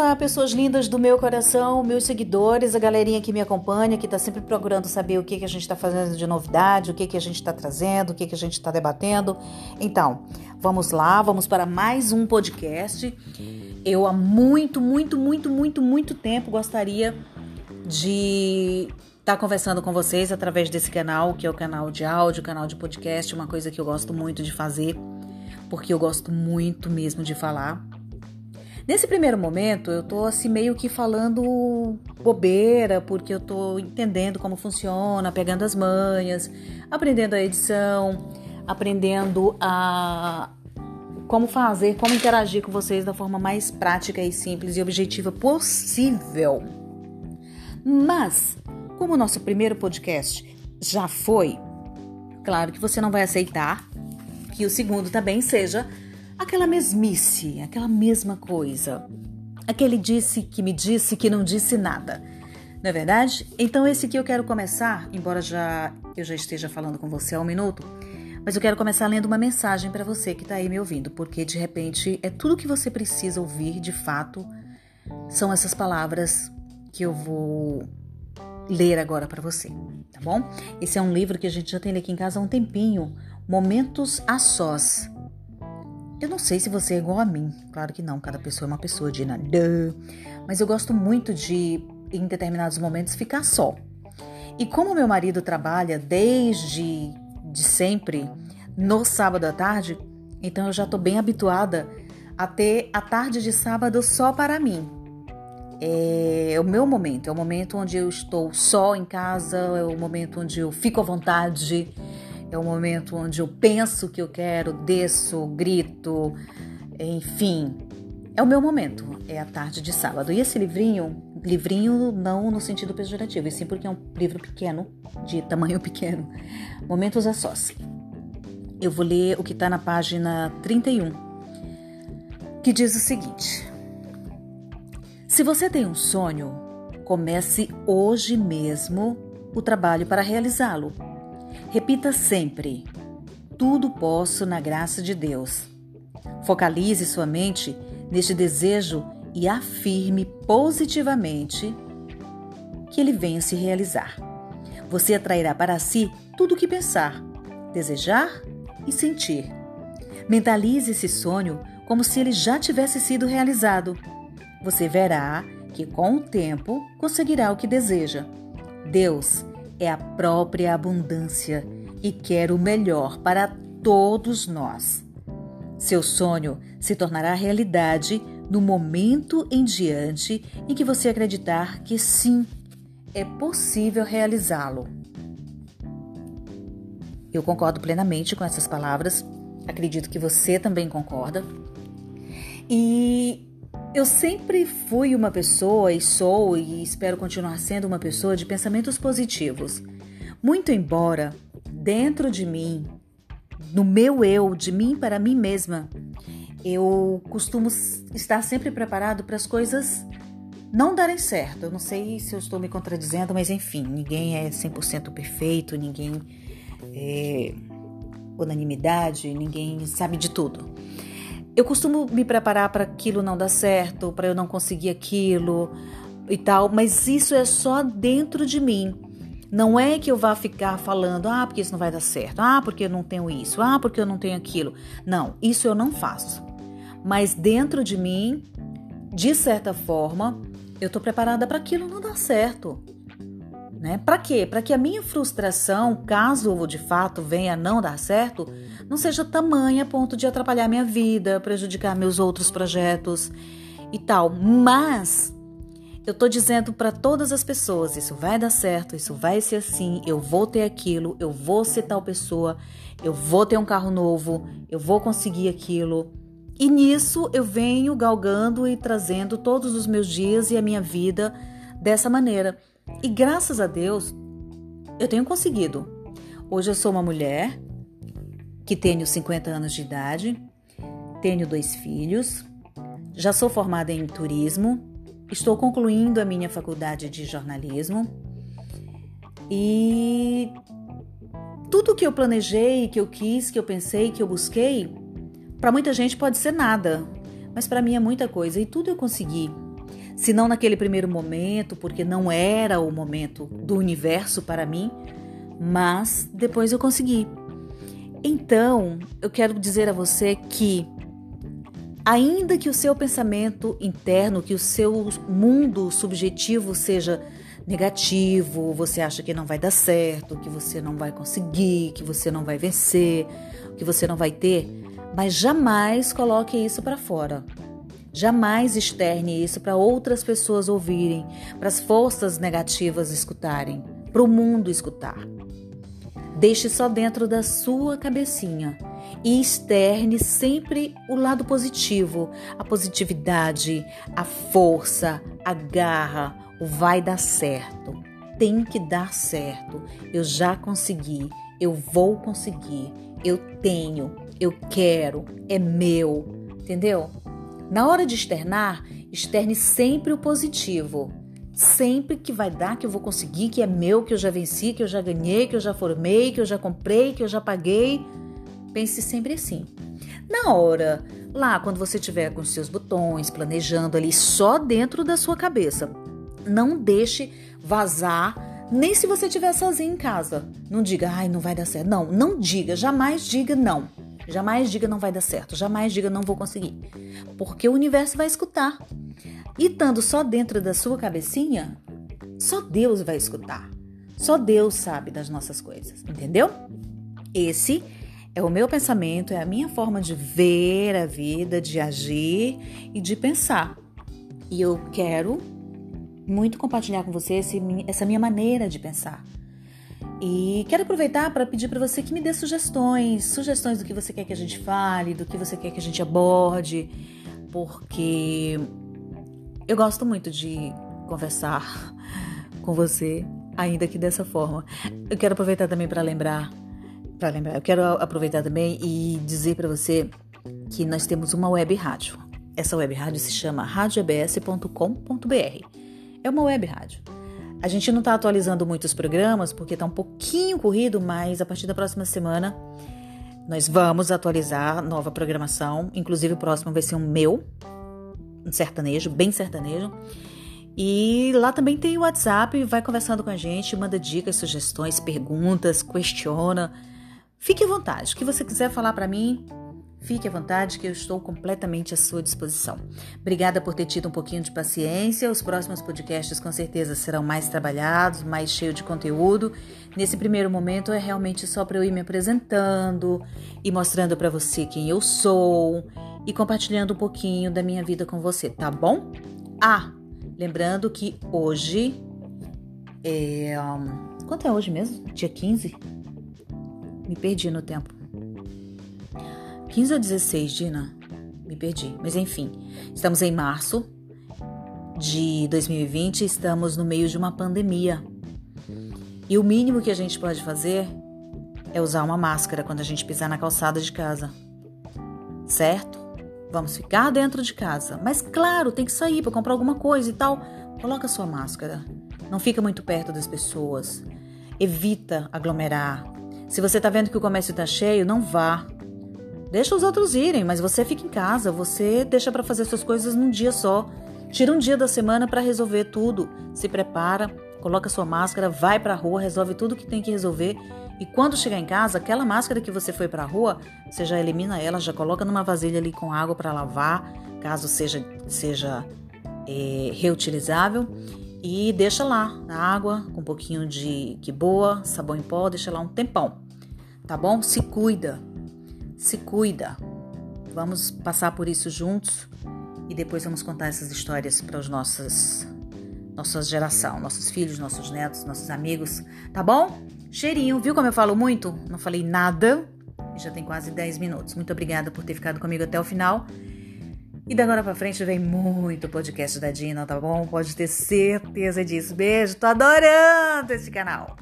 Olá, pessoas lindas do meu coração, meus seguidores, a galerinha que me acompanha, que está sempre procurando saber o que, que a gente está fazendo de novidade, o que, que a gente está trazendo, o que, que a gente está debatendo. Então, vamos lá, vamos para mais um podcast. Eu há muito, muito, muito, muito, muito tempo gostaria de estar tá conversando com vocês através desse canal, que é o canal de áudio, canal de podcast, uma coisa que eu gosto muito de fazer, porque eu gosto muito mesmo de falar. Nesse primeiro momento, eu tô assim meio que falando bobeira, porque eu tô entendendo como funciona, pegando as manhas, aprendendo a edição, aprendendo a como fazer, como interagir com vocês da forma mais prática e simples e objetiva possível. Mas, como o nosso primeiro podcast já foi, claro que você não vai aceitar que o segundo também seja aquela mesmice, aquela mesma coisa. Aquele disse que me disse que não disse nada. Não é verdade? Então esse aqui eu quero começar, embora já eu já esteja falando com você há um minuto, mas eu quero começar lendo uma mensagem para você que está aí me ouvindo, porque de repente é tudo que você precisa ouvir de fato. São essas palavras que eu vou ler agora para você, tá bom? Esse é um livro que a gente já tem aqui em casa há um tempinho, Momentos a Sós, eu não sei se você é igual a mim, claro que não, cada pessoa é uma pessoa, Dina. Duh. Mas eu gosto muito de, em determinados momentos, ficar só. E como meu marido trabalha desde de sempre no sábado à tarde, então eu já estou bem habituada a ter a tarde de sábado só para mim. É o meu momento, é o momento onde eu estou só em casa, é o momento onde eu fico à vontade, é o momento onde eu penso que eu quero, desço, grito, enfim. É o meu momento, é a tarde de sábado. E esse livrinho, livrinho não no sentido pejorativo, e sim porque é um livro pequeno, de tamanho pequeno. Momentos a sós. Eu vou ler o que está na página 31, que diz o seguinte: Se você tem um sonho, comece hoje mesmo o trabalho para realizá-lo. Repita sempre: Tudo posso na graça de Deus. Focalize sua mente neste desejo e afirme positivamente que ele venha se realizar. Você atrairá para si tudo o que pensar, desejar e sentir. Mentalize esse sonho como se ele já tivesse sido realizado. Você verá que com o tempo conseguirá o que deseja. Deus é a própria abundância e quer o melhor para todos nós. Seu sonho se tornará realidade no momento em diante em que você acreditar que sim, é possível realizá-lo. Eu concordo plenamente com essas palavras, acredito que você também concorda. E eu sempre fui uma pessoa e sou e espero continuar sendo uma pessoa de pensamentos positivos. Muito embora dentro de mim, no meu eu, de mim para mim mesma, eu costumo estar sempre preparado para as coisas não darem certo. Eu não sei se eu estou me contradizendo, mas enfim, ninguém é 100% perfeito, ninguém é unanimidade, ninguém sabe de tudo. Eu costumo me preparar para aquilo não dar certo, para eu não conseguir aquilo e tal, mas isso é só dentro de mim. Não é que eu vá ficar falando, ah, porque isso não vai dar certo, ah, porque eu não tenho isso, ah, porque eu não tenho aquilo. Não, isso eu não faço. Mas dentro de mim, de certa forma, eu estou preparada para aquilo não dar certo. Né? Para quê? Para que a minha frustração, caso de fato venha não dar certo, não seja tamanha a ponto de atrapalhar minha vida, prejudicar meus outros projetos e tal. Mas eu tô dizendo para todas as pessoas: isso vai dar certo, isso vai ser assim, eu vou ter aquilo, eu vou ser tal pessoa, eu vou ter um carro novo, eu vou conseguir aquilo. E nisso eu venho galgando e trazendo todos os meus dias e a minha vida dessa maneira. E graças a Deus, eu tenho conseguido. Hoje eu sou uma mulher que tenho 50 anos de idade, tenho dois filhos, já sou formada em turismo, estou concluindo a minha faculdade de jornalismo e tudo que eu planejei, que eu quis, que eu pensei, que eu busquei, para muita gente pode ser nada, mas para mim é muita coisa e tudo eu consegui. Se não naquele primeiro momento, porque não era o momento do universo para mim, mas depois eu consegui. Então, eu quero dizer a você que, ainda que o seu pensamento interno, que o seu mundo subjetivo seja negativo, você acha que não vai dar certo, que você não vai conseguir, que você não vai vencer, que você não vai ter, mas jamais coloque isso para fora. Jamais externe isso para outras pessoas ouvirem, para as forças negativas escutarem, para o mundo escutar. Deixe só dentro da sua cabecinha e externe sempre o lado positivo, a positividade, a força, a garra, o vai dar certo. Tem que dar certo. Eu já consegui, eu vou conseguir, eu tenho, eu quero, é meu, entendeu? Na hora de externar, externe sempre o positivo. Sempre que vai dar, que eu vou conseguir, que é meu, que eu já venci, que eu já ganhei, que eu já formei, que eu já comprei, que eu já paguei. Pense sempre assim. Na hora, lá quando você estiver com seus botões, planejando ali só dentro da sua cabeça, não deixe vazar, nem se você estiver sozinho em casa. Não diga, ai, não vai dar certo. Não, não diga, jamais diga não. Jamais diga não vai dar certo, jamais diga não vou conseguir. Porque o universo vai escutar. E estando só dentro da sua cabecinha, só Deus vai escutar. Só Deus sabe das nossas coisas, entendeu? Esse é o meu pensamento, é a minha forma de ver a vida, de agir e de pensar. E eu quero muito compartilhar com você esse, essa minha maneira de pensar. E quero aproveitar para pedir para você que me dê sugestões, sugestões do que você quer que a gente fale, do que você quer que a gente aborde, porque eu gosto muito de conversar com você, ainda que dessa forma. Eu quero aproveitar também para lembrar, para lembrar, eu quero aproveitar também e dizer para você que nós temos uma web rádio. Essa web rádio se chama radioabs.com.br. É uma web rádio. A gente não está atualizando muitos programas porque está um pouquinho corrido, mas a partir da próxima semana nós vamos atualizar nova programação. Inclusive o próximo vai ser um meu, um sertanejo, bem sertanejo. E lá também tem o WhatsApp, vai conversando com a gente, manda dicas, sugestões, perguntas, questiona. Fique à vontade. O que você quiser falar para mim, Fique à vontade que eu estou completamente à sua disposição. Obrigada por ter tido um pouquinho de paciência. Os próximos podcasts com certeza serão mais trabalhados, mais cheios de conteúdo. Nesse primeiro momento é realmente só para eu ir me apresentando e mostrando para você quem eu sou e compartilhando um pouquinho da minha vida com você, tá bom? Ah, lembrando que hoje é. Um, quanto é hoje mesmo? Dia 15? Me perdi no tempo. 15 ou 16, Dina? Me perdi. Mas enfim, estamos em março de 2020, estamos no meio de uma pandemia. E o mínimo que a gente pode fazer é usar uma máscara quando a gente pisar na calçada de casa. Certo? Vamos ficar dentro de casa. Mas claro, tem que sair para comprar alguma coisa e tal. Coloca sua máscara. Não fica muito perto das pessoas. Evita aglomerar. Se você está vendo que o comércio está cheio, não vá. Deixa os outros irem, mas você fica em casa, você deixa para fazer suas coisas num dia só. Tira um dia da semana para resolver tudo. Se prepara, coloca sua máscara, vai para a rua, resolve tudo que tem que resolver. E quando chegar em casa, aquela máscara que você foi para a rua, você já elimina ela, já coloca numa vasilha ali com água para lavar, caso seja seja é, reutilizável, e deixa lá na água com um pouquinho de que boa, sabão em pó, deixa lá um tempão, tá bom? Se cuida se cuida. Vamos passar por isso juntos e depois vamos contar essas histórias para os nossos nossa geração, nossos filhos, nossos netos, nossos amigos, tá bom? Cheirinho, viu como eu falo muito? Não falei nada e já tem quase 10 minutos. Muito obrigada por ter ficado comigo até o final. E da agora pra frente vem muito podcast da Dina, tá bom? Pode ter certeza disso. Beijo, tô adorando esse canal.